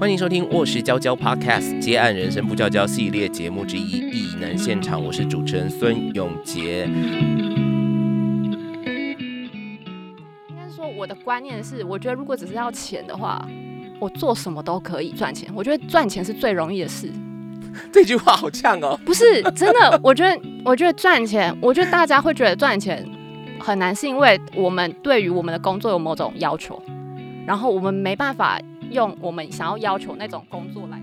欢迎收听《卧室娇娇 Podcast》接案人生不娇娇系列节目之一《异能现场》，我是主持人孙永杰。应该是说，我的观念是，我觉得如果只是要钱的话，我做什么都可以赚钱。我觉得赚钱是最容易的事。这句话好呛哦！不是真的，我觉得，我觉得赚钱，我觉得大家会觉得赚钱很难，是因为我们对于我们的工作有某种要求，然后我们没办法。用我们想要要求那种工作来。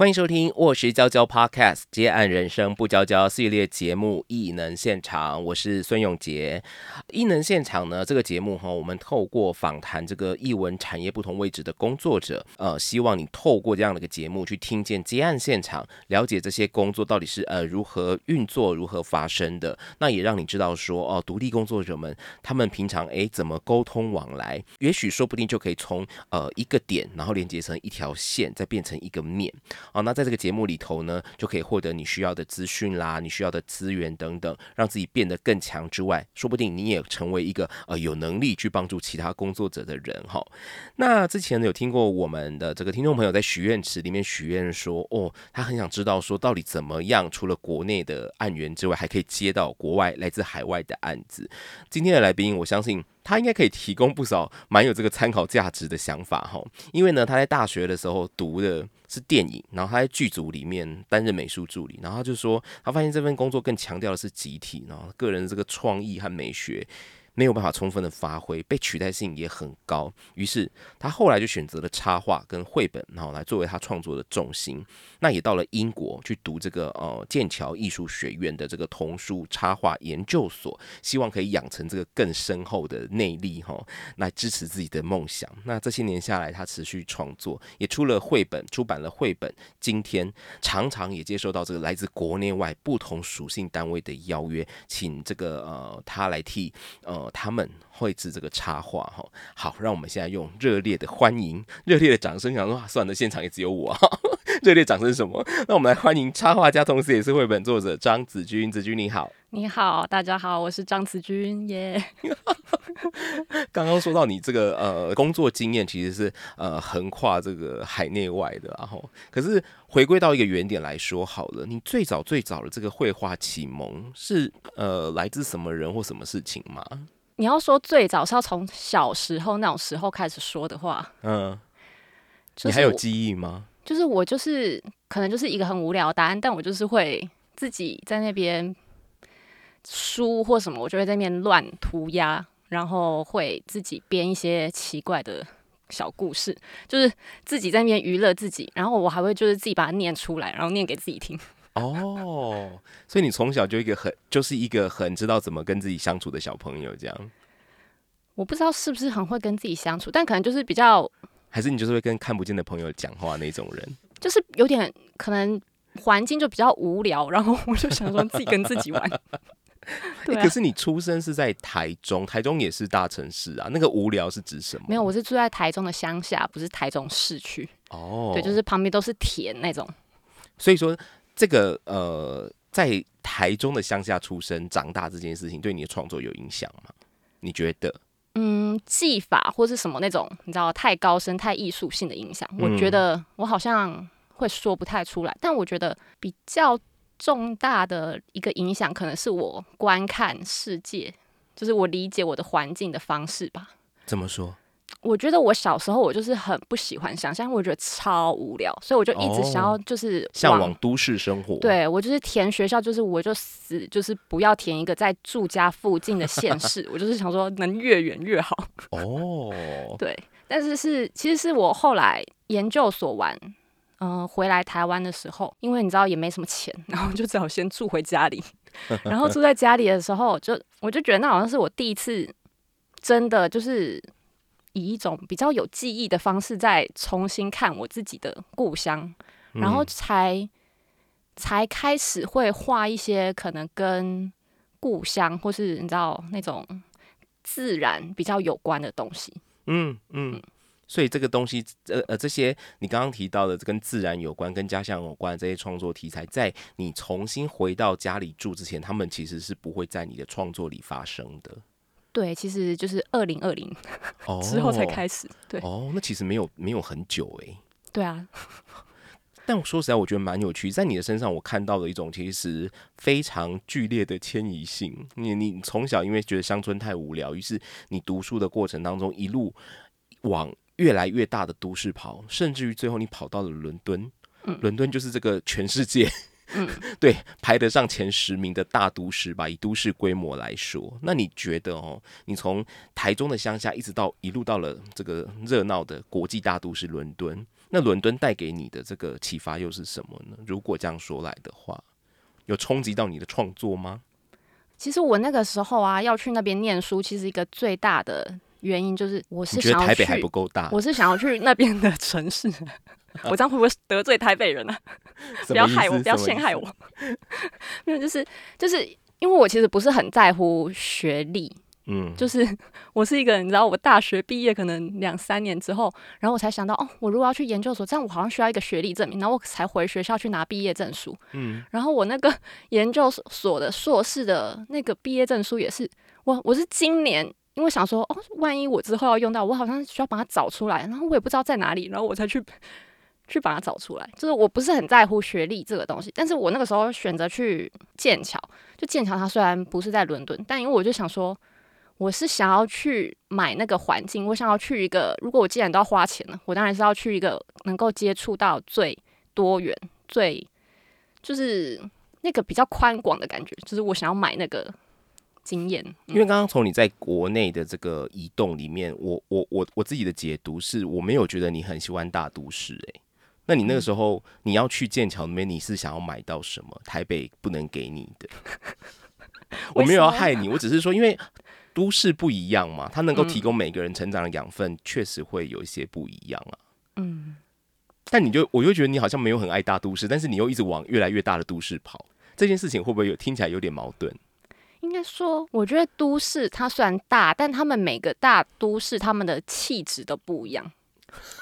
欢迎收听《卧室娇娇 Podcast》接案人生不娇娇系列节目《异能现场》，我是孙永杰。异能现场呢，这个节目哈，我们透过访谈这个译文产业不同位置的工作者，呃，希望你透过这样的一个节目去听见接案现场，了解这些工作到底是呃如何运作、如何发生的。那也让你知道说，哦，独立工作者们他们平常诶怎么沟通往来，也许说不定就可以从呃一个点，然后连接成一条线，再变成一个面。哦，那在这个节目里头呢，就可以获得你需要的资讯啦，你需要的资源等等，让自己变得更强之外，说不定你也成为一个呃有能力去帮助其他工作者的人哈。那之前呢有听过我们的这个听众朋友在许愿池里面许愿说，哦，他很想知道说到底怎么样，除了国内的案源之外，还可以接到国外来自海外的案子。今天的来宾，我相信。他应该可以提供不少蛮有这个参考价值的想法哈，因为呢，他在大学的时候读的是电影，然后他在剧组里面担任美术助理，然后他就说，他发现这份工作更强调的是集体，然后个人这个创意和美学。没有办法充分的发挥，被取代性也很高。于是他后来就选择了插画跟绘本，然后来作为他创作的重心。那也到了英国去读这个呃剑桥艺术学院的这个童书插画研究所，希望可以养成这个更深厚的内力哈，来支持自己的梦想。那这些年下来，他持续创作，也出了绘本，出版了绘本。今天常常也接受到这个来自国内外不同属性单位的邀约，请这个呃他来替呃。他们绘制这个插画哈，好，让我们现在用热烈的欢迎、热烈的掌声，想说算了，现场也只有我，热烈掌声什么？那我们来欢迎插画家，同时也是绘本作者张子君。子君你好，你好，大家好，我是张子君耶。刚刚说到你这个呃工作经验，其实是呃横跨这个海内外的，然后可是回归到一个原点来说好了，你最早最早的这个绘画启蒙是呃来自什么人或什么事情吗？你要说最早是要从小时候那种时候开始说的话，嗯，你还有记忆吗？就是我就是可能就是一个很无聊的答案，但我就是会自己在那边书或什么，我就会在那边乱涂鸦。然后会自己编一些奇怪的小故事，就是自己在那边娱乐自己。然后我还会就是自己把它念出来，然后念给自己听。哦，所以你从小就一个很就是一个很知道怎么跟自己相处的小朋友，这样。我不知道是不是很会跟自己相处，但可能就是比较，还是你就是会跟看不见的朋友讲话那种人，就是有点可能环境就比较无聊，然后我就想说自己跟自己玩。对，可是你出生是在台中，台中也是大城市啊。那个无聊是指什么？没有，我是住在台中的乡下，不是台中市区。哦，对，就是旁边都是田那种。所以说，这个呃，在台中的乡下出生长大这件事情，对你的创作有影响吗？你觉得？嗯，技法或是什么那种，你知道，太高深、太艺术性的影响，我觉得我好像会说不太出来。但我觉得比较。重大的一个影响，可能是我观看世界，就是我理解我的环境的方式吧。怎么说？我觉得我小时候我就是很不喜欢想象，我觉得超无聊，所以我就一直想要就是向往都市生活。对我就是填学校，就是我就死就是不要填一个在住家附近的县市，我就是想说能越远越好。哦，对，但是是其实是我后来研究所完。嗯，回来台湾的时候，因为你知道也没什么钱，然后就只好先住回家里。然后住在家里的时候，就我就觉得那好像是我第一次真的就是以一种比较有记忆的方式再重新看我自己的故乡，然后才才开始会画一些可能跟故乡或是你知道那种自然比较有关的东西。嗯嗯。所以这个东西，呃呃，这些你刚刚提到的跟自然有关、跟家乡有关这些创作题材，在你重新回到家里住之前，他们其实是不会在你的创作里发生的。对，其实就是二零二零之后才开始。对，哦，那其实没有没有很久哎。对啊。但我说实在，我觉得蛮有趣，在你的身上我看到了一种其实非常剧烈的迁移性。你你从小因为觉得乡村太无聊，于是你读书的过程当中一路往越来越大的都市跑，甚至于最后你跑到了伦敦。嗯，伦敦就是这个全世界。嗯，对，排得上前十名的大都市吧，以都市规模来说，那你觉得哦，你从台中的乡下一直到一路到了这个热闹的国际大都市伦敦，那伦敦带给你的这个启发又是什么呢？如果这样说来的话，有冲击到你的创作吗？其实我那个时候啊，要去那边念书，其实一个最大的原因就是我是想台北还不够大，我是想要去那边的城市。我这样会不会得罪台北人呢？不要害我，不要陷害我。没有，就是就是因为我其实不是很在乎学历，嗯，就是 我是一个，你知道，我大学毕业可能两三年之后，然后我才想到，哦，我如果要去研究所，这样我好像需要一个学历证明，然后我才回学校去拿毕业证书。嗯，然后我那个研究所的硕士的那个毕业证书也是，我我是今年因为想说，哦，万一我之后要用到，我好像需要把它找出来，然后我也不知道在哪里，然后我才去。去把它找出来，就是我不是很在乎学历这个东西，但是我那个时候选择去剑桥，就剑桥它虽然不是在伦敦，但因为我就想说，我是想要去买那个环境，我想要去一个，如果我既然都要花钱了，我当然是要去一个能够接触到最多元、最就是那个比较宽广的感觉，就是我想要买那个经验。因为刚刚从你在国内的这个移动里面，我我我我自己的解读是我没有觉得你很喜欢大都市，诶。那你那个时候你要去剑桥那边，你是想要买到什么？台北不能给你的。我没有要害你，我只是说，因为都市不一样嘛，它能够提供每个人成长的养分，确实会有一些不一样啊。嗯。但你就，我就觉得你好像没有很爱大都市，但是你又一直往越来越大的都市跑，这件事情会不会有听起来有点矛盾？应该说，我觉得都市它虽然大，但他们每个大都市他们的气质都不一样。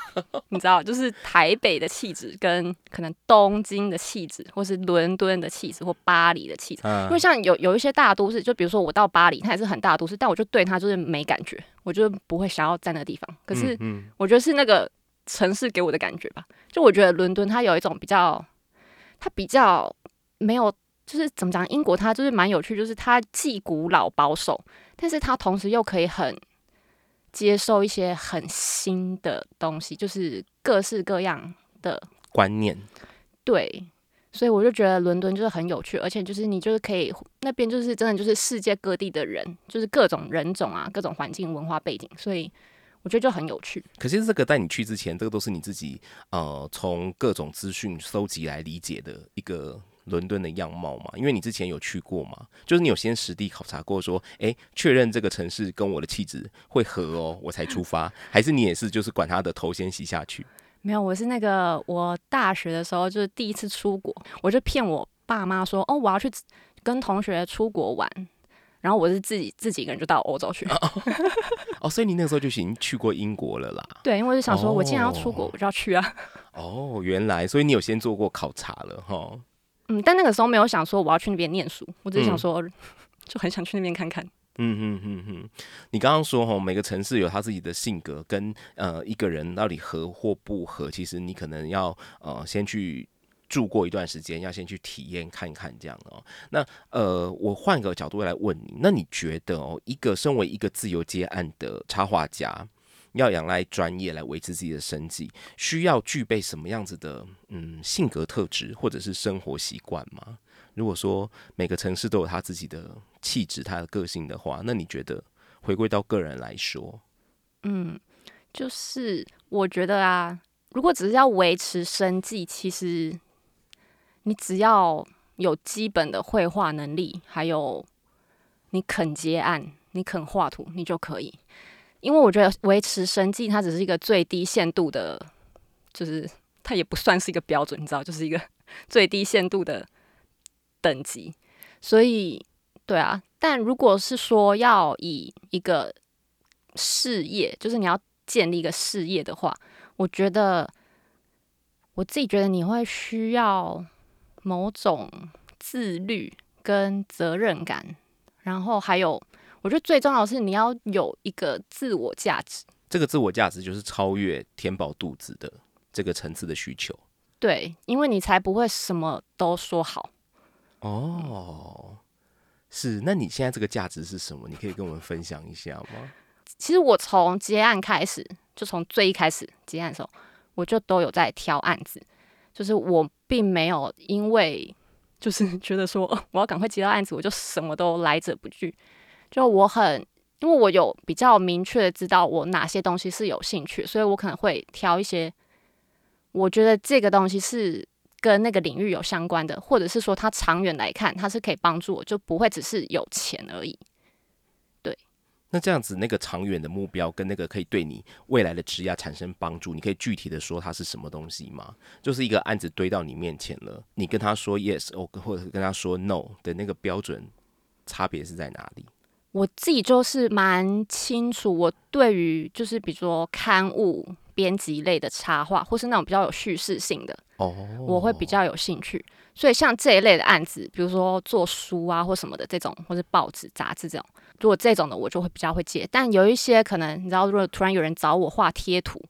你知道，就是台北的气质跟可能东京的气质，或是伦敦的气质，或巴黎的气质。因为像有有一些大都市，就比如说我到巴黎，它也是很大都市，但我就对它就是没感觉，我就不会想要在那个地方。可是，我觉得是那个城市给我的感觉吧。就我觉得伦敦它有一种比较，它比较没有，就是怎么讲？英国它就是蛮有趣，就是它既古老保守，但是它同时又可以很。接受一些很新的东西，就是各式各样的观念。对，所以我就觉得伦敦就是很有趣，而且就是你就是可以那边就是真的就是世界各地的人，就是各种人种啊，各种环境文化背景，所以我觉得就很有趣。可是这个在你去之前，这个都是你自己呃从各种资讯收集来理解的一个。伦敦的样貌嘛，因为你之前有去过嘛，就是你有先实地考察过，说，哎，确认这个城市跟我的气质会合哦，我才出发，还是你也是就是管他的头先洗下去？没有，我是那个我大学的时候就是第一次出国，我就骗我爸妈说，哦，我要去跟同学出国玩，然后我是自己自己一个人就到欧洲去。哦，所以你那个时候就已经去过英国了啦？对，因为我就想说，我既然要出国，我就要去啊。哦，原来，所以你有先做过考察了哈。嗯，但那个时候没有想说我要去那边念书，我只是想说，就很想去那边看看。嗯嗯嗯嗯，你刚刚说哈，每个城市有他自己的性格，跟呃一个人到底合或不合，其实你可能要呃先去住过一段时间，要先去体验看看这样哦。那呃，我换个角度来问你，那你觉得哦，一个身为一个自由接案的插画家？要仰赖专业来维持自己的生计，需要具备什么样子的嗯性格特质或者是生活习惯吗？如果说每个城市都有他自己的气质、他的个性的话，那你觉得回归到个人来说，嗯，就是我觉得啊，如果只是要维持生计，其实你只要有基本的绘画能力，还有你肯接案、你肯画图，你就可以。因为我觉得维持生计，它只是一个最低限度的，就是它也不算是一个标准，你知道，就是一个 最低限度的等级。所以，对啊。但如果是说要以一个事业，就是你要建立一个事业的话，我觉得我自己觉得你会需要某种自律跟责任感，然后还有。我我觉得最重要的是你要有一个自我价值。这个自我价值就是超越填饱肚子的这个层次的需求。对，因为你才不会什么都说好。哦，是。那你现在这个价值是什么？你可以跟我们分享一下吗？其实我从接案开始，就从最一开始接案的时候，我就都有在挑案子。就是我并没有因为就是觉得说我要赶快接到案子，我就什么都来者不拒。就我很，因为我有比较明确的知道我哪些东西是有兴趣，所以我可能会挑一些我觉得这个东西是跟那个领域有相关的，或者是说它长远来看它是可以帮助我，就不会只是有钱而已。对那这样子，那个长远的目标跟那个可以对你未来的职业产生帮助，你可以具体的说它是什么东西吗？就是一个案子堆到你面前了，你跟他说 yes，或者跟他说 no 的那个标准差别是在哪里？我自己就是蛮清楚，我对于就是比如说刊物编辑类的插画，或是那种比较有叙事性的，哦，我会比较有兴趣。所以像这一类的案子，比如说做书啊或什么的这种，或是报纸杂志这种。如果这种的我就会比较会接，但有一些可能你知道，如果突然有人找我画贴图，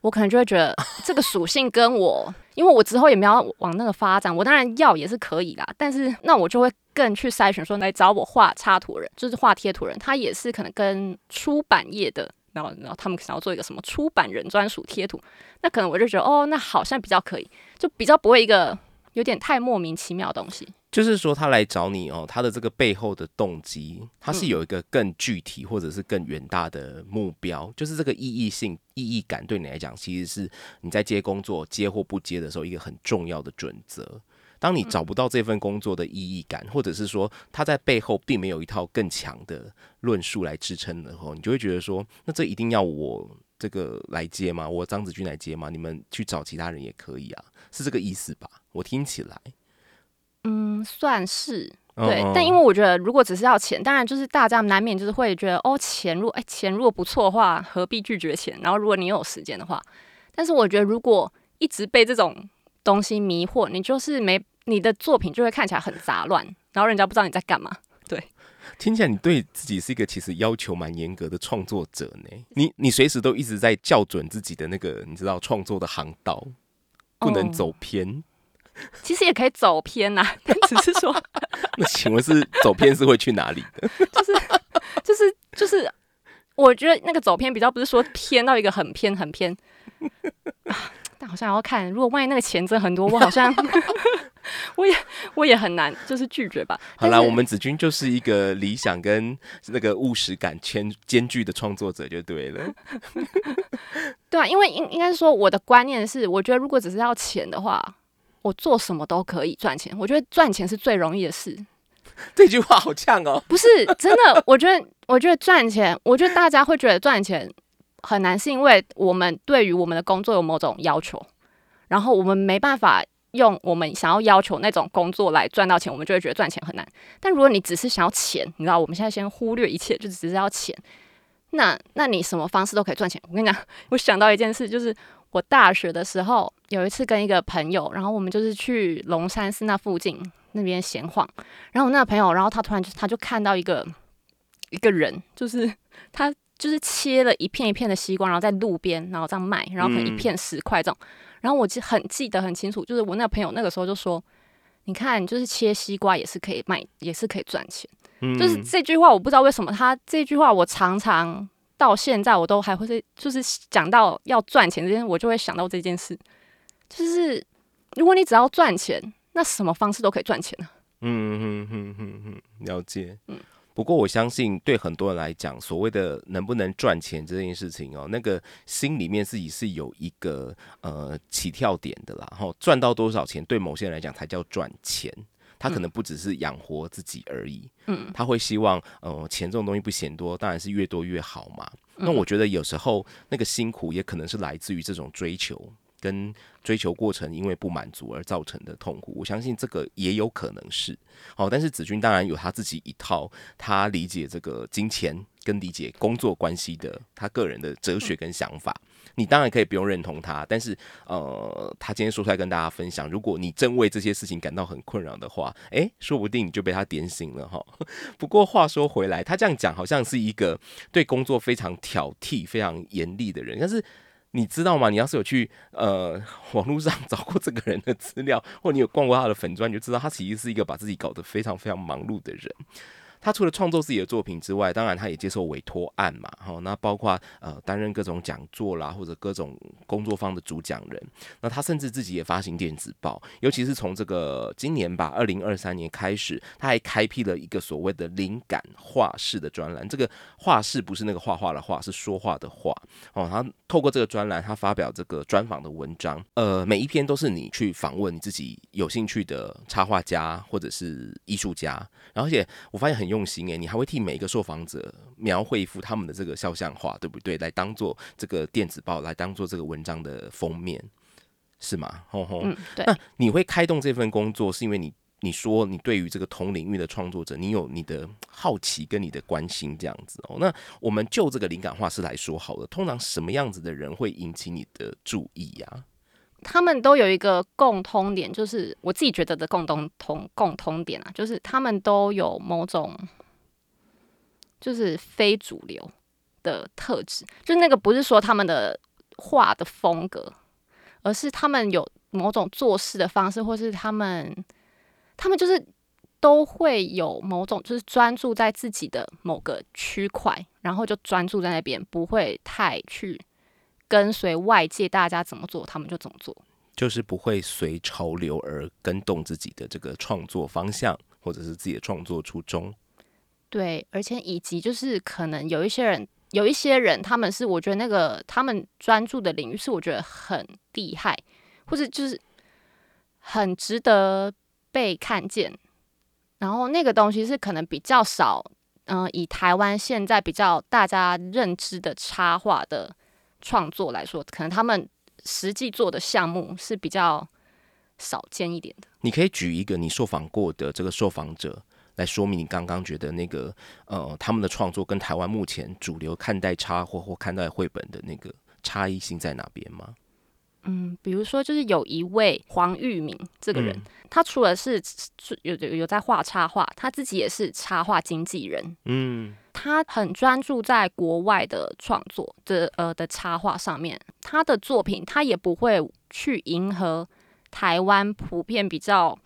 我可能就会觉得这个属性跟我，因为我之后也没有往那个发展，我当然要也是可以啦，但是那我就会更去筛选说来找我画插图人，就是画贴图人，他也是可能跟出版业的，然后然后他们想要做一个什么出版人专属贴图，那可能我就觉得哦，那好像比较可以，就比较不会一个有点太莫名其妙的东西。就是说，他来找你哦，他的这个背后的动机，他是有一个更具体或者是更远大的目标。就是这个意义性、意义感对你来讲，其实是你在接工作、接或不接的时候一个很重要的准则。当你找不到这份工作的意义感，或者是说他在背后并没有一套更强的论述来支撑的时候，你就会觉得说，那这一定要我这个来接吗？我张子君来接吗？你们去找其他人也可以啊，是这个意思吧？我听起来。嗯，算是对，但因为我觉得，如果只是要钱，当然就是大家难免就是会觉得，哦，钱如果哎钱如果不错的话，何必拒绝钱？然后如果你有时间的话，但是我觉得如果一直被这种东西迷惑，你就是没你的作品就会看起来很杂乱，然后人家不知道你在干嘛。对，听起来你对自己是一个其实要求蛮严格的创作者呢。你你随时都一直在校准自己的那个你知道创作的航道，不能走偏。其实也可以走偏呐，但只是说，那请问是走偏是会去哪里的？就是就是就是，我觉得那个走偏比较不是说偏到一个很偏很偏，但好像要看，如果万一那个钱真很多，我好像我也我也很难就是拒绝吧。好啦，我们子君就是一个理想跟那个务实感兼兼具的创作者就对了。对啊，因为应应该是说我的观念是，我觉得如果只是要钱的话。我做什么都可以赚钱，我觉得赚钱是最容易的事。这句话好呛哦！不是真的，我觉得，我觉得赚钱，我觉得大家会觉得赚钱很难，是因为我们对于我们的工作有某种要求，然后我们没办法用我们想要要求那种工作来赚到钱，我们就会觉得赚钱很难。但如果你只是想要钱，你知道，我们现在先忽略一切，就只是要钱，那那你什么方式都可以赚钱。我跟你讲，我想到一件事，就是。我大学的时候有一次跟一个朋友，然后我们就是去龙山寺那附近那边闲晃，然后我那个朋友，然后他突然就他就看到一个一个人，就是 他就是切了一片一片的西瓜，然后在路边然后这样卖，然后可能一片十块这种，然后我记很记得很清楚，就是我那个朋友那个时候就说，你看就是切西瓜也是可以卖，也是可以赚钱，就是这句话我不知道为什么他这句话我常常。到现在我都还会是，就是讲到要赚钱这件，我就会想到这件事，就是如果你只要赚钱，那什么方式都可以赚钱啊。嗯哼哼哼哼，了解。嗯，不过我相信对很多人来讲，所谓的能不能赚钱这件事情哦，那个心里面自己是有一个呃起跳点的啦。然后赚到多少钱，对某些人来讲才叫赚钱。他可能不只是养活自己而已，嗯，他会希望，呃，钱这种东西不嫌多，当然是越多越好嘛。那我觉得有时候那个辛苦也可能是来自于这种追求跟追求过程，因为不满足而造成的痛苦。我相信这个也有可能是，好，但是子君当然有他自己一套，他理解这个金钱跟理解工作关系的他个人的哲学跟想法。你当然可以不用认同他，但是呃，他今天说出来跟大家分享，如果你真为这些事情感到很困扰的话，诶，说不定你就被他点醒了哈。不过话说回来，他这样讲好像是一个对工作非常挑剔、非常严厉的人，但是你知道吗？你要是有去呃网络上找过这个人的资料，或你有逛过他的粉砖，你就知道他其实是一个把自己搞得非常非常忙碌的人。他除了创作自己的作品之外，当然他也接受委托案嘛，哈，那包括呃担任各种讲座啦，或者各种工作坊的主讲人。那他甚至自己也发行电子报，尤其是从这个今年吧，二零二三年开始，他还开辟了一个所谓的灵感画室的专栏。这个画室不是那个画画的画，是说话的话哦。他透过这个专栏，他发表这个专访的文章，呃，每一篇都是你去访问你自己有兴趣的插画家或者是艺术家，而且我发现很心诶，你还会替每一个受访者描绘一幅他们的这个肖像画，对不对？来当做这个电子报，来当做这个文章的封面，是吗？吼吼，嗯，对。那你会开动这份工作，是因为你你说你对于这个同领域的创作者，你有你的好奇跟你的关心这样子哦。那我们就这个灵感画师来说好了，通常什么样子的人会引起你的注意呀？他们都有一个共通点，就是我自己觉得的共同同共通点啊，就是他们都有某种就是非主流的特质，就那个不是说他们的画的风格，而是他们有某种做事的方式，或是他们他们就是都会有某种就是专注在自己的某个区块，然后就专注在那边，不会太去。跟随外界大家怎么做，他们就怎么做，就是不会随潮流而跟动自己的这个创作方向，或者是自己的创作初衷。对，而且以及就是可能有一些人，有一些人，他们是我觉得那个他们专注的领域是我觉得很厉害，或者就是很值得被看见。然后那个东西是可能比较少，嗯，以台湾现在比较大家认知的插画的。创作来说，可能他们实际做的项目是比较少见一点的。你可以举一个你受访过的这个受访者来说明你刚刚觉得那个呃他们的创作跟台湾目前主流看待插或或看待绘本的那个差异性在哪边吗？嗯，比如说就是有一位黄玉明这个人，他除了是有有有在画插画，他自己也是插画经纪人。嗯。他很专注在国外的创作的呃的插画上面，他的作品他也不会去迎合台湾普遍比较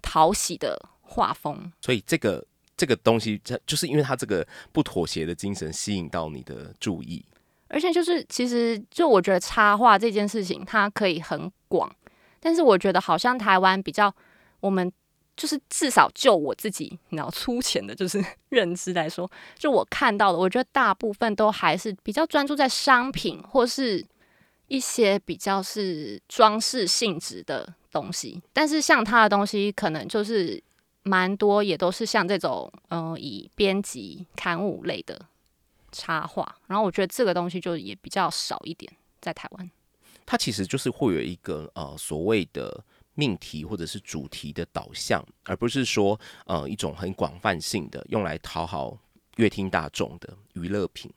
讨喜的画风，所以这个这个东西，这就是因为他这个不妥协的精神吸引到你的注意，而且就是其实就我觉得插画这件事情它可以很广，但是我觉得好像台湾比较我们。就是至少就我自己，然后粗浅的，就是 认知来说，就我看到的，我觉得大部分都还是比较专注在商品或是一些比较是装饰性质的东西。但是像他的东西，可能就是蛮多，也都是像这种，嗯，以编辑刊物类的插画。然后我觉得这个东西就也比较少一点，在台湾。它其实就是会有一个呃所谓的。命题或者是主题的导向，而不是说呃一种很广泛性的用来讨好乐听大众的娱乐品。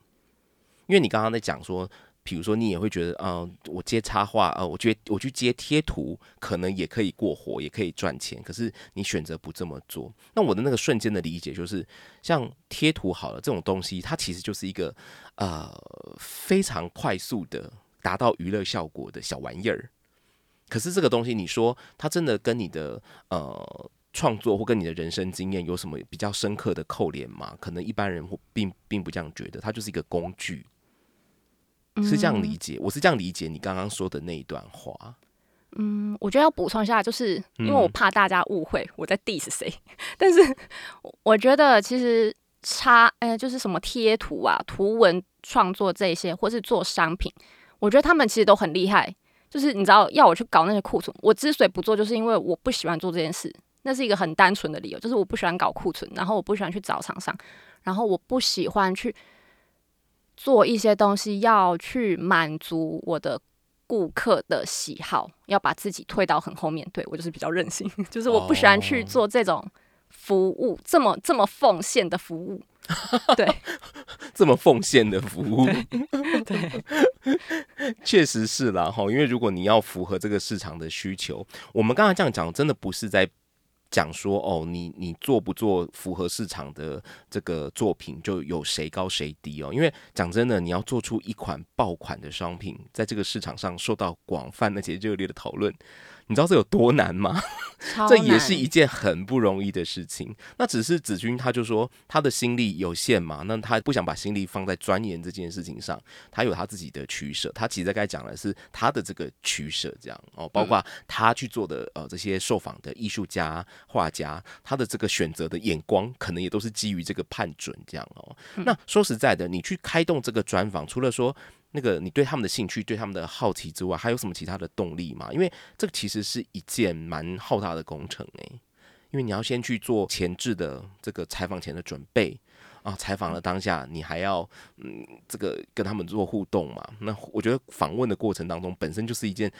因为你刚刚在讲说，比如说你也会觉得，呃，我接插画，呃，我觉得我去接贴图，可能也可以过活，也可以赚钱。可是你选择不这么做，那我的那个瞬间的理解就是，像贴图好了这种东西，它其实就是一个呃非常快速的达到娱乐效果的小玩意儿。可是这个东西，你说它真的跟你的呃创作或跟你的人生经验有什么比较深刻的扣连吗？可能一般人并并不这样觉得，它就是一个工具，是这样理解。我是这样理解你刚刚说的那一段话。嗯，我觉得要补充一下，就是因为我怕大家误会我在 diss 谁，但是我觉得其实插呃就是什么贴图啊、图文创作这些，或是做商品，我觉得他们其实都很厉害。就是你知道要我去搞那些库存，我之所以不做，就是因为我不喜欢做这件事。那是一个很单纯的理由，就是我不喜欢搞库存，然后我不喜欢去找厂商，然后我不喜欢去做一些东西，要去满足我的顾客的喜好，要把自己推到很后面。对我就是比较任性，就是我不喜欢去做这种服务，这么这么奉献的服务。对，这么奉献的服务。对，确实是啦哈，因为如果你要符合这个市场的需求，我们刚才这样讲，真的不是在。讲说哦，你你做不做符合市场的这个作品，就有谁高谁低哦。因为讲真的，你要做出一款爆款的商品，在这个市场上受到广泛而且热烈的讨论。你知道这有多难吗？这也是一件很不容易的事情。那只是子君他就说他的心力有限嘛，那他不想把心力放在钻研这件事情上，他有他自己的取舍。他其实该讲的是他的这个取舍，这样哦，包括他去做的呃这些受访的艺术家、画家，他的这个选择的眼光，可能也都是基于这个判准这样哦。那说实在的，你去开动这个专访，除了说。那个，你对他们的兴趣、对他们的好奇之外，还有什么其他的动力吗？因为这个其实是一件蛮浩大的工程诶，因为你要先去做前置的这个采访前的准备啊，采访的当下你还要嗯，这个跟他们做互动嘛。那我觉得访问的过程当中本身就是一件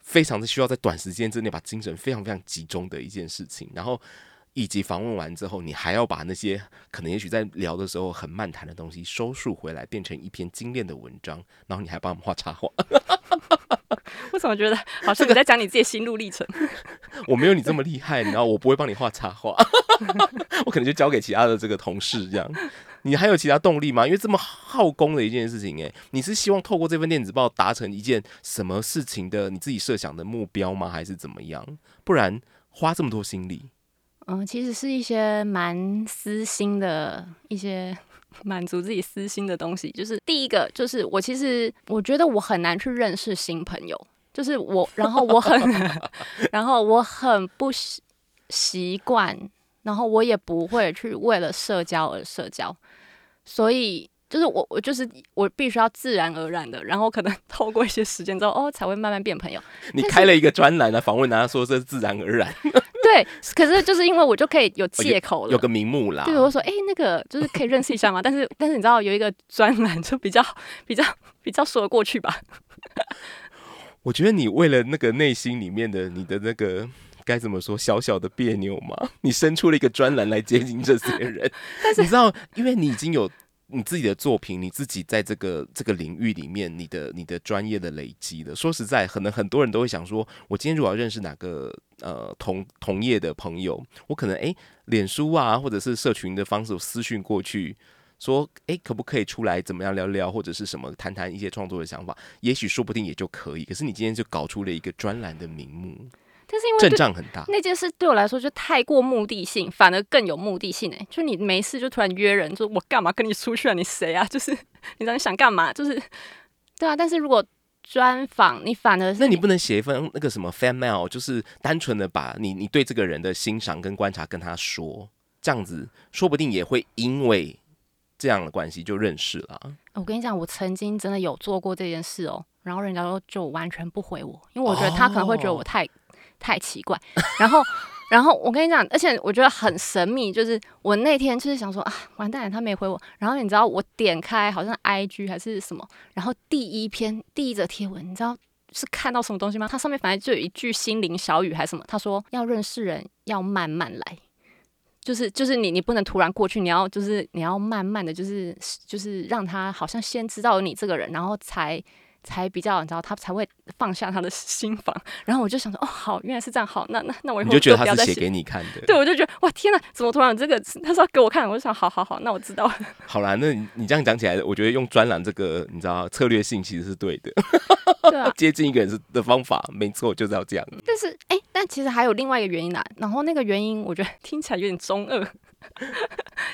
非常的需要在短时间之内把精神非常非常集中的一件事情，然后。以及访问完之后，你还要把那些可能也许在聊的时候很漫谈的东西收束回来，变成一篇精炼的文章，然后你还帮我们画插画。为什么觉得好像你在讲你自己心路历程？我没有你这么厉害，然后我不会帮你画插画，我可能就交给其他的这个同事这样。你还有其他动力吗？因为这么耗工的一件事情，诶，你是希望透过这份电子报达成一件什么事情的你自己设想的目标吗？还是怎么样？不然花这么多心力？嗯，其实是一些蛮私心的一些 满足自己私心的东西。就是第一个，就是我其实我觉得我很难去认识新朋友。就是我，然后我很，然后我很不习习惯，然后我也不会去为了社交而社交。所以就是我，我就是我必须要自然而然的，然后可能 透过一些时间之后，哦，才会慢慢变朋友。你开了一个专栏来访问他，说这是自然而然。对，可是就是因为我就可以有借口了，有个名目啦。对，我说，哎，那个就是可以认识一下嘛。但是，但是你知道有一个专栏就比较比较比较说得过去吧。我觉得你为了那个内心里面的你的那个该怎么说小小的别扭嘛，你生出了一个专栏来接近这些人。但是你知道，因为你已经有。你自己的作品，你自己在这个这个领域里面，你的你的专业的累积的。说实在，可能很多人都会想说，我今天如果要认识哪个呃同同业的朋友，我可能诶脸书啊，或者是社群的方式私讯过去，说诶可不可以出来怎么样聊聊，或者是什么谈谈一些创作的想法，也许说不定也就可以。可是你今天就搞出了一个专栏的名目。但是因为阵仗很大，那件事对我来说就太过目的性，反而更有目的性哎！就你没事就突然约人，说我干嘛跟你出去啊？你谁啊？就是你知道你想干嘛？就是对啊。但是如果专访你，反而是那你不能写一份那个什么 fan mail，就是单纯的把你你对这个人的欣赏跟观察跟他说，这样子说不定也会因为这样的关系就认识了。我跟你讲，我曾经真的有做过这件事哦，然后人家说就完全不回我，因为我觉得他可能会觉得我太。太奇怪，然后，然后我跟你讲，而且我觉得很神秘，就是我那天就是想说啊，完蛋了，他没回我。然后你知道我点开好像 I G 还是什么，然后第一篇第一则贴文，你知道是看到什么东西吗？它上面反正就有一句心灵小语还是什么，他说要认识人要慢慢来，就是就是你你不能突然过去，你要就是你要慢慢的就是就是让他好像先知道你这个人，然后才。才比较，你知道，他才会放下他的心房。然后我就想说，哦，好，原来是这样，好，那那那我以后就觉得他是写给你看的。对，我就觉得，哇，天哪，怎么突然这个？他说给我看，我就想，好好好，那我知道。好啦，那你你这样讲起来，我觉得用专栏这个，你知道，策略性其实是对的。对啊，接近一个人是的方法，没错，就是要这样。但是，哎，但其实还有另外一个原因啦。然后那个原因，我觉得听起来有点中二。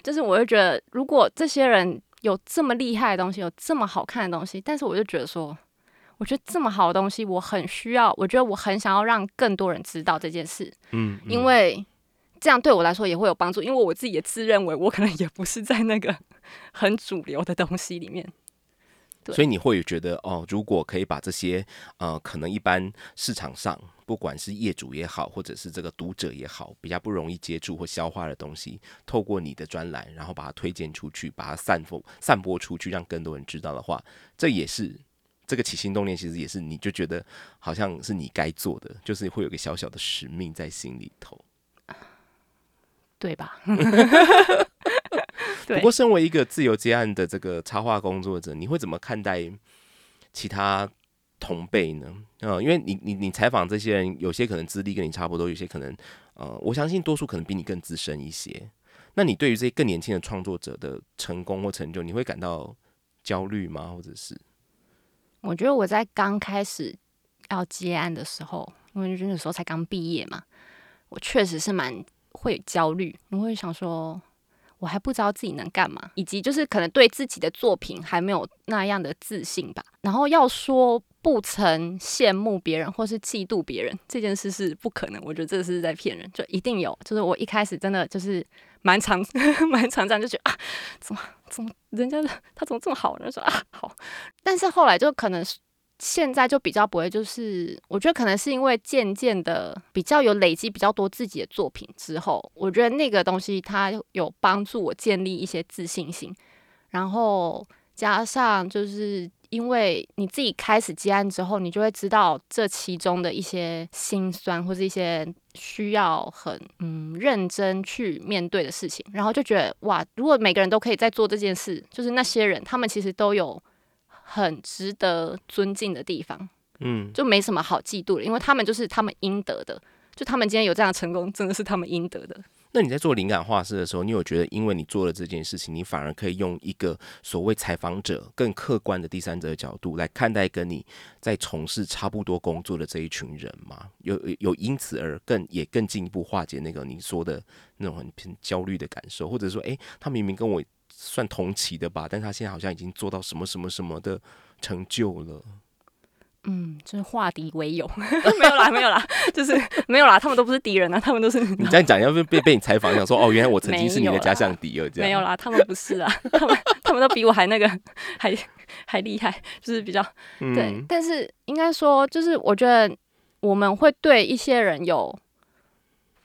就是我会觉得，如果这些人。有这么厉害的东西，有这么好看的东西，但是我就觉得说，我觉得这么好的东西，我很需要，我觉得我很想要让更多人知道这件事，嗯，因为这样对我来说也会有帮助，因为我自己也自认为我可能也不是在那个 很主流的东西里面。所以你会觉得哦，如果可以把这些呃，可能一般市场上不管是业主也好，或者是这个读者也好，比较不容易接触或消化的东西，透过你的专栏，然后把它推荐出去，把它散播散播出去，让更多人知道的话，这也是这个起心动念，其实也是你就觉得好像是你该做的，就是会有个小小的使命在心里头，对吧？不过，身为一个自由接案的这个插画工作者，你会怎么看待其他同辈呢？啊，因为你你你采访这些人，有些可能资历跟你差不多，有些可能呃，我相信多数可能比你更资深一些。那你对于这些更年轻的创作者的成功或成就，你会感到焦虑吗？或者是？我觉得我在刚开始要接案的时候，因为那时候才刚毕业嘛，我确实是蛮会焦虑，我会想说，我还不知道自己能干嘛，以及就是可能对自己的作品还没有那样的自信吧。然后要说不曾羡慕别人或是嫉妒别人这件事是不可能，我觉得这是在骗人，就一定有。就是我一开始真的就是蛮常 蛮常这样，就觉得啊，怎么？怎么人家的他怎么这么好？人说啊好，但是后来就可能是现在就比较不会，就是我觉得可能是因为渐渐的比较有累积比较多自己的作品之后，我觉得那个东西它有帮助我建立一些自信心，然后加上就是。因为你自己开始接案之后，你就会知道这其中的一些辛酸，或是一些需要很嗯认真去面对的事情，然后就觉得哇，如果每个人都可以在做这件事，就是那些人他们其实都有很值得尊敬的地方，嗯，就没什么好嫉妒的，因为他们就是他们应得的，就他们今天有这样成功，真的是他们应得的。那你在做灵感画师的时候，你有觉得因为你做了这件事情，你反而可以用一个所谓采访者更客观的第三者的角度来看待跟你在从事差不多工作的这一群人吗？有有因此而更也更进一步化解那个你说的那种很偏焦虑的感受，或者说，诶，他明明跟我算同期的吧，但他现在好像已经做到什么什么什么的成就了。嗯，就是化敌为友，没有啦，没有啦，就是没有啦，他们都不是敌人啊，他们都是你这样讲，要不被被你采访，想说哦，原来我曾经是你的假想敌哦，这样。没有啦，他们不是啊，他们他们都比我还那个还还厉害，就是比较对，但是应该说，就是我觉得我们会对一些人有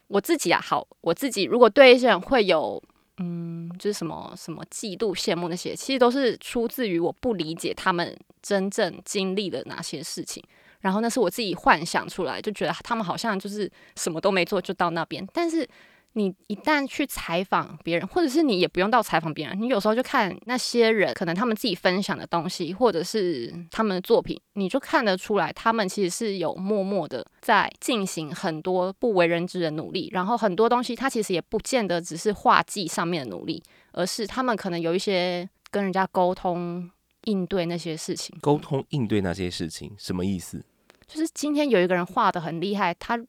我自己啊，好，我自己如果对一些人会有嗯，就是什么什么嫉妒、羡慕那些，其实都是出自于我不理解他们。真正经历了哪些事情，然后那是我自己幻想出来，就觉得他们好像就是什么都没做就到那边。但是你一旦去采访别人，或者是你也不用到采访别人，你有时候就看那些人，可能他们自己分享的东西，或者是他们的作品，你就看得出来，他们其实是有默默的在进行很多不为人知的努力。然后很多东西，他其实也不见得只是画技上面的努力，而是他们可能有一些跟人家沟通。应对那些事情，沟通应对那些事情什么意思？就是今天有一个人画的很厉害，他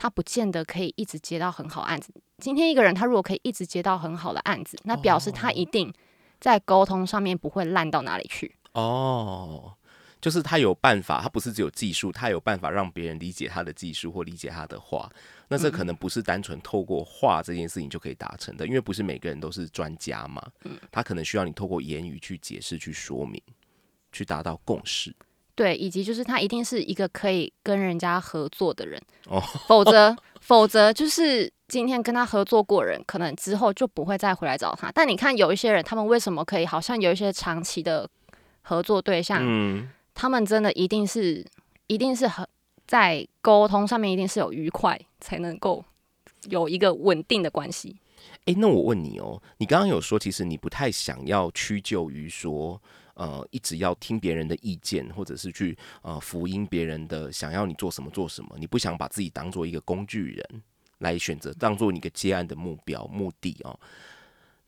他不见得可以一直接到很好案子。今天一个人他如果可以一直接到很好的案子，那表示他一定在沟通上面不会烂到哪里去。哦。就是他有办法，他不是只有技术，他有办法让别人理解他的技术或理解他的话。那这可能不是单纯透过画这件事情就可以达成的，因为不是每个人都是专家嘛。嗯，他可能需要你透过言语去解释、去说明、去达到共识。对，以及就是他一定是一个可以跟人家合作的人 哦，否则 否则就是今天跟他合作过人，可能之后就不会再回来找他。但你看有一些人，他们为什么可以好像有一些长期的合作对象？嗯。他们真的一定是，一定是很在沟通上面一定是有愉快，才能够有一个稳定的关系。哎，那我问你哦，你刚刚有说，其实你不太想要屈就于说，呃，一直要听别人的意见，或者是去呃福音别人的，想要你做什么做什么，你不想把自己当做一个工具人来选择，当做你一个接案的目标目的哦。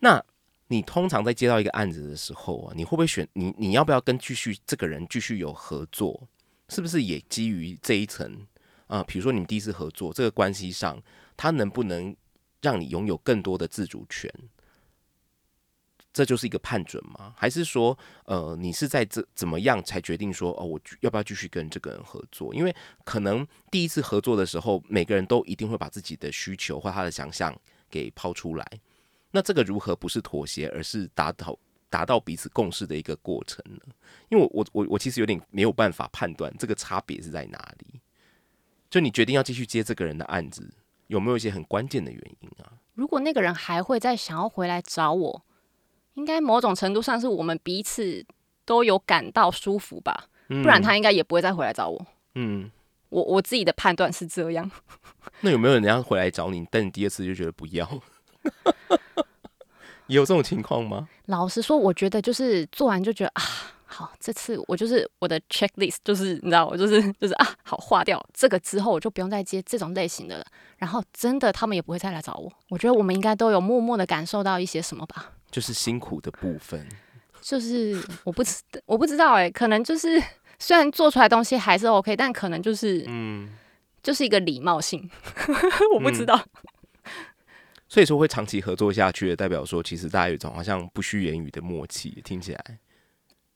那你通常在接到一个案子的时候啊，你会不会选你？你要不要跟继续这个人继续有合作？是不是也基于这一层啊？比如说你们第一次合作这个关系上，他能不能让你拥有更多的自主权？这就是一个判准吗？还是说，呃，你是在这怎么样才决定说，哦，我要不要继续跟这个人合作？因为可能第一次合作的时候，每个人都一定会把自己的需求或他的想象给抛出来。那这个如何不是妥协，而是达到达到彼此共识的一个过程呢？因为我我我我其实有点没有办法判断这个差别是在哪里。就你决定要继续接这个人的案子，有没有一些很关键的原因啊？如果那个人还会再想要回来找我，应该某种程度上是我们彼此都有感到舒服吧？不然他应该也不会再回来找我。嗯，我我自己的判断是这样。那有没有人家回来找你，但你第二次就觉得不要？有这种情况吗？老实说，我觉得就是做完就觉得啊，好，这次我就是我的 checklist，就是你知道，我就是就是啊，好划掉这个之后，我就不用再接这种类型的了。然后真的，他们也不会再来找我。我觉得我们应该都有默默的感受到一些什么吧？就是辛苦的部分。就是我不知我不知道哎，可能就是 虽然做出来东西还是 OK，但可能就是嗯，就是一个礼貌性，我不知道。所以说会长期合作下去的，代表说其实大家有一种好像不需言语的默契，听起来。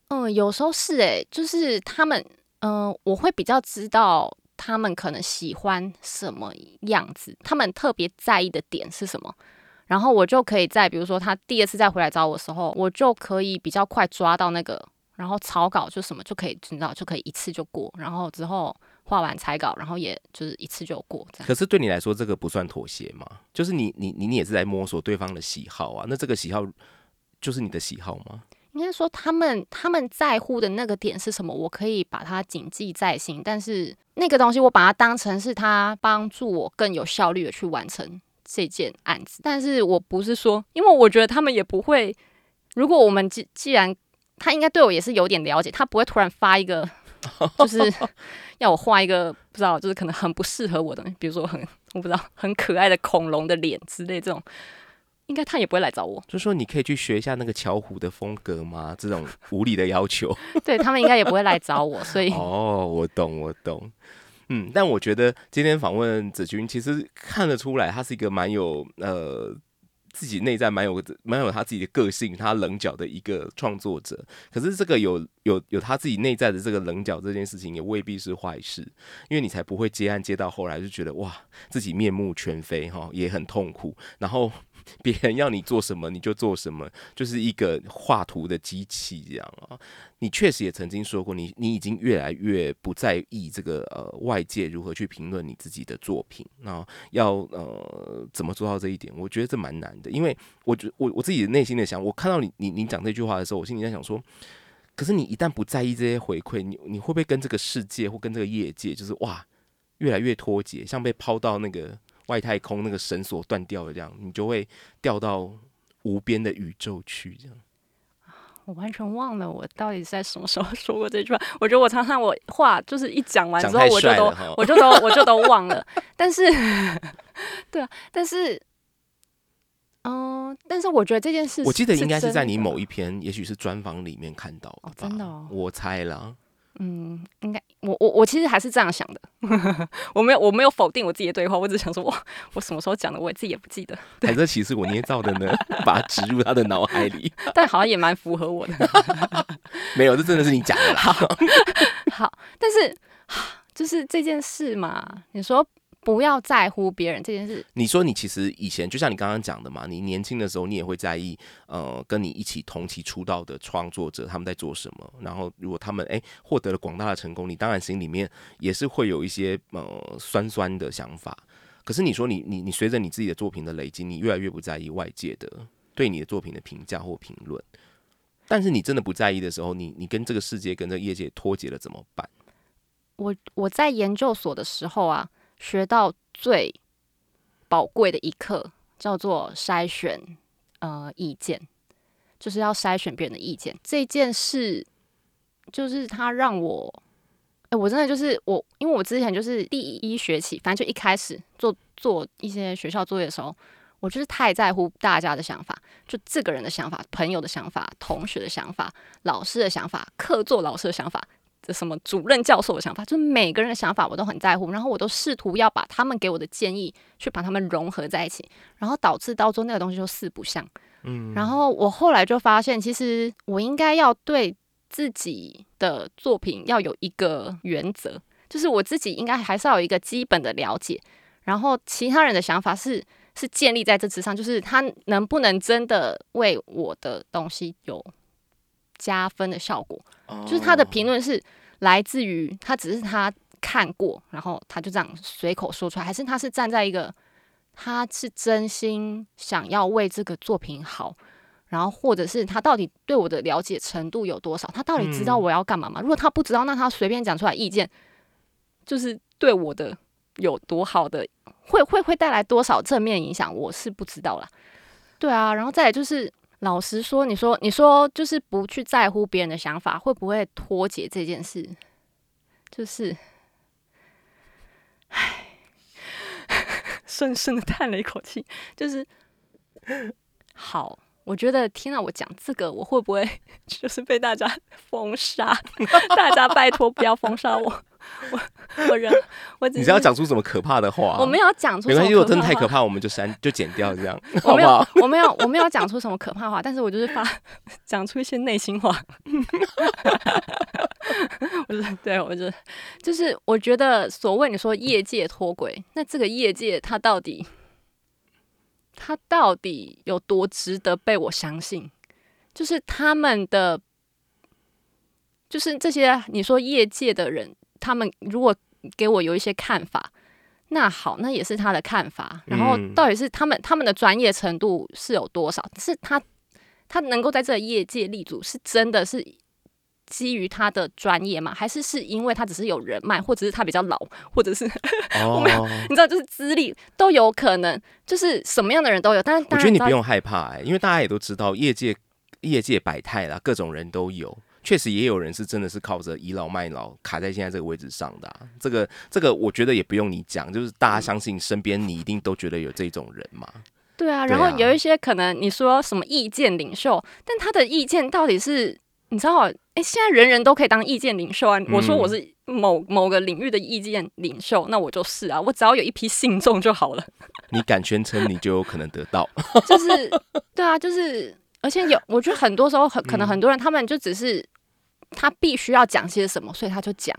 嗯，有时候是哎，就是他们，嗯，我会比较知道他们可能喜欢什么样子，他们特别在意的点是什么，然后我就可以在比如说他第二次再回来找我的时候，我就可以比较快抓到那个，然后草稿就什么就可以，你知道就可以一次就过，然后之后。画完彩稿，然后也就是一次就过这样。可是对你来说，这个不算妥协吗？就是你你你你也是在摸索对方的喜好啊。那这个喜好就是你的喜好吗？应该说他们他们在乎的那个点是什么，我可以把它谨记在心。但是那个东西，我把它当成是他帮助我更有效率的去完成这件案子。但是我不是说，因为我觉得他们也不会。如果我们既既然他应该对我也是有点了解，他不会突然发一个。就是 要我画一个不知道，就是可能很不适合我的，比如说很我不知道很可爱的恐龙的脸之类这种，应该他也不会来找我。就说你可以去学一下那个巧虎的风格吗？这种无理的要求，对他们应该也不会来找我。所以哦，我懂，我懂。嗯，但我觉得今天访问子君，其实看得出来，他是一个蛮有呃。自己内在蛮有蛮有他自己的个性，他棱角的一个创作者。可是这个有有有他自己内在的这个棱角这件事情，也未必是坏事，因为你才不会接案接到后来就觉得哇，自己面目全非哈，也很痛苦，然后。别人要你做什么你就做什么，就是一个画图的机器这样啊。你确实也曾经说过，你你已经越来越不在意这个呃外界如何去评论你自己的作品。那要呃怎么做到这一点？我觉得这蛮难的，因为我觉我我自己的内心的想，我看到你你你讲这句话的时候，我心里在想说，可是你一旦不在意这些回馈，你你会不会跟这个世界或跟这个业界，就是哇越来越脱节，像被抛到那个。外太空那个绳索断掉了，这样你就会掉到无边的宇宙去。这样，我完全忘了我到底在什么时候说过这句话。我觉得我常常我话就是一讲完之后，我就都我就都 我就都忘了。但是，对啊，但是，嗯，但是我觉得这件事，我记得应该是在你某一篇，也许是专访里面看到的吧？真的，我猜了。嗯，应该我我我其实还是这样想的，我没有我没有否定我自己的对话，我只想说，我，我什么时候讲的，我自己也不记得。反正其实我捏造的呢？把它植入他的脑海里，但好像也蛮符合我的。没有，这真的是你讲的。好，好，但是 就是这件事嘛，你说。不要在乎别人这件事。你说你其实以前就像你刚刚讲的嘛，你年轻的时候你也会在意，呃，跟你一起同期出道的创作者他们在做什么。然后如果他们哎获得了广大的成功，你当然心里面也是会有一些呃酸酸的想法。可是你说你你你随着你自己的作品的累积，你越来越不在意外界的对你的作品的评价或评论。但是你真的不在意的时候，你你跟这个世界跟这个业界脱节了怎么办？我我在研究所的时候啊。学到最宝贵的一课叫做筛选，呃，意见，就是要筛选别人的意见。这件事就是他让我，哎，我真的就是我，因为我之前就是第一学期，反正就一开始做做一些学校作业的时候，我就是太在乎大家的想法，就这个人的想法、朋友的想法、同学的想法、老师的想法、课座老师的想法。什么主任教授的想法，就是每个人的想法我都很在乎，然后我都试图要把他们给我的建议去把他们融合在一起，然后导致到最后那个东西就四不像。嗯，然后我后来就发现，其实我应该要对自己的作品要有一个原则，就是我自己应该还是要有一个基本的了解，然后其他人的想法是是建立在这之上，就是他能不能真的为我的东西有。加分的效果，就是他的评论是来自于他只是他看过，然后他就这样随口说出来，还是他是站在一个他是真心想要为这个作品好，然后或者是他到底对我的了解程度有多少？他到底知道我要干嘛吗？如果他不知道，那他随便讲出来意见，就是对我的有多好的，会会会带来多少正面影响？我是不知道啦。对啊，然后再来就是。老实说，你说你说就是不去在乎别人的想法，会不会脱节这件事？就是，唉，深深的叹了一口气，就是好。我觉得听到我讲这个，我会不会 就是被大家 封杀？大家拜托不要封杀我，我我人我只是要讲出什么可怕的话？我没有讲出，没关系，如果真的太可怕，我们就删就剪掉这样。我没有，我没有，我没有讲出什么可怕话，但是我就是发讲出一些内心话。我是对我是就是我觉得所谓你说业界脱轨，那这个业界它到底？他到底有多值得被我相信？就是他们的，就是这些你说业界的人，他们如果给我有一些看法，那好，那也是他的看法。然后到底是他们他们的专业程度是有多少？是他他能够在这个业界立足，是真的是。基于他的专业吗，还是是因为他只是有人脉，或者是他比较老，或者是 我没有，你知道，就是资历都有可能，就是什么样的人都有。但是我觉得你不用害怕，哎，因为大家也都知道，业界业界百态啦，各种人都有，确实也有人是真的是靠着倚老卖老卡在现在这个位置上的。这个这个，我觉得也不用你讲，就是大家相信身边你一定都觉得有这种人嘛。对啊，然后有一些可能你说什么意见领袖，但他的意见到底是？你知道，哎，现在人人都可以当意见领袖啊！我说我是某某个领域的意见领袖，那我就是啊，我只要有一批信众就好了。你敢宣称，你就有可能得到。就是，对啊，就是，而且有，我觉得很多时候很可能很多人，他们就只是他必须要讲些什么，所以他就讲，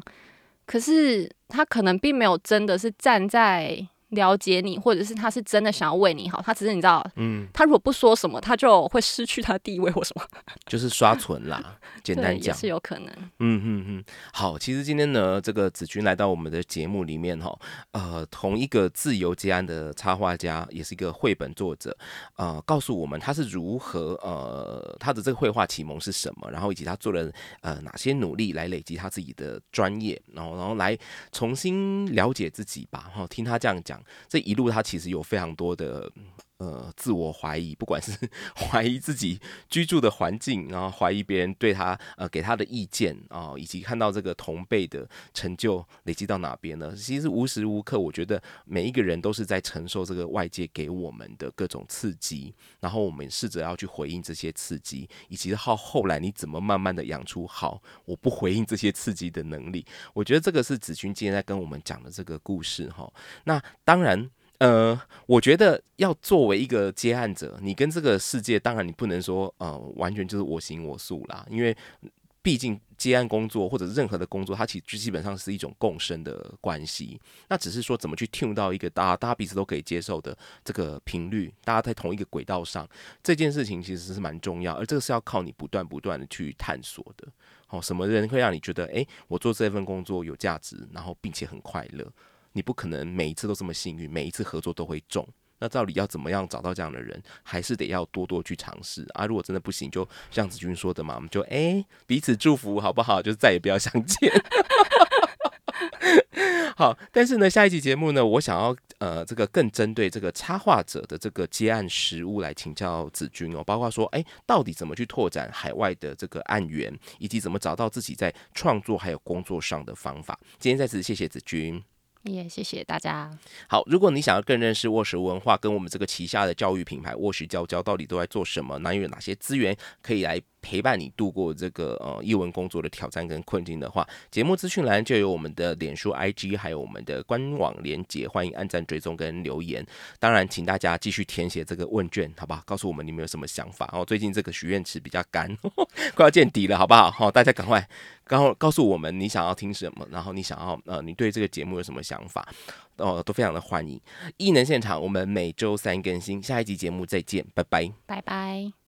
可是他可能并没有真的是站在。了解你，或者是他是真的想要为你好，他只是你知道，嗯，他如果不说什么，他就会失去他的地位或什么，就是刷存啦。简单讲是有可能。嗯嗯嗯，好，其实今天呢，这个子君来到我们的节目里面哈，呃，同一个自由接案的插画家，也是一个绘本作者，呃，告诉我们他是如何呃，他的这个绘画启蒙是什么，然后以及他做了呃哪些努力来累积他自己的专业，然后然后来重新了解自己吧。哈，听他这样讲。这一路他其实有非常多的呃自我怀疑，不管是 怀疑自己居住的环境，然后怀疑别人对他呃给他的意见啊，以及看到这个同辈的成就累积到哪边呢？其实无时无刻，我觉得每一个人都是在承受这个外界给我们的各种刺激，然后我们试着要去回应这些刺激，以及到后来你怎么慢慢的养出好我不回应这些刺激的能力。我觉得这个是子君今天在跟我们讲的这个故事哈。那当然。呃，我觉得要作为一个接案者，你跟这个世界，当然你不能说呃完全就是我行我素啦，因为毕竟接案工作或者任何的工作，它其实基本上是一种共生的关系。那只是说怎么去 tune 到一个大家大家彼此都可以接受的这个频率，大家在同一个轨道上，这件事情其实是蛮重要，而这个是要靠你不断不断的去探索的。哦，什么人会让你觉得，哎，我做这份工作有价值，然后并且很快乐？你不可能每一次都这么幸运，每一次合作都会中。那到底要怎么样找到这样的人？还是得要多多去尝试啊！如果真的不行，就像子君说的嘛，我们就哎彼此祝福好不好？就再也不要相见。好，但是呢，下一期节目呢，我想要呃这个更针对这个插画者的这个接案实务来请教子君哦，包括说哎到底怎么去拓展海外的这个案源，以及怎么找到自己在创作还有工作上的方法。今天在此谢谢子君。也谢谢大家。好，如果你想要更认识沃什文化，跟我们这个旗下的教育品牌沃什教教到底都在做什么，那有哪些资源可以来？陪伴你度过这个呃译文工作的挑战跟困境的话，节目资讯栏就有我们的脸书 IG，还有我们的官网连接，欢迎按赞追踪跟留言。当然，请大家继续填写这个问卷，好不好？告诉我们你们有什么想法哦。最近这个许愿池比较干，快要见底了，好不好？好，大家赶快告告诉我们你想要听什么，然后你想要呃，你对这个节目有什么想法哦，都非常的欢迎。异能现场，我们每周三更新，下一集节目再见，拜拜，拜拜。